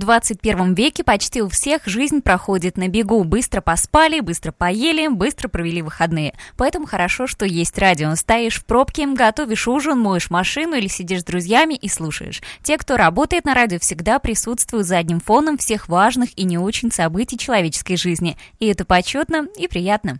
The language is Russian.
21 веке почти у всех жизнь проходит на бегу. Быстро поспали, быстро поели, быстро провели выходные. Поэтому хорошо, что есть радио. Стоишь в пробке, готовишь ужин, моешь машину или сидишь с друзьями и слушаешь. Те, кто работает на радио, всегда присутствуют задним фоном всех важных и не очень событий человеческой жизни. И это почетно и приятно.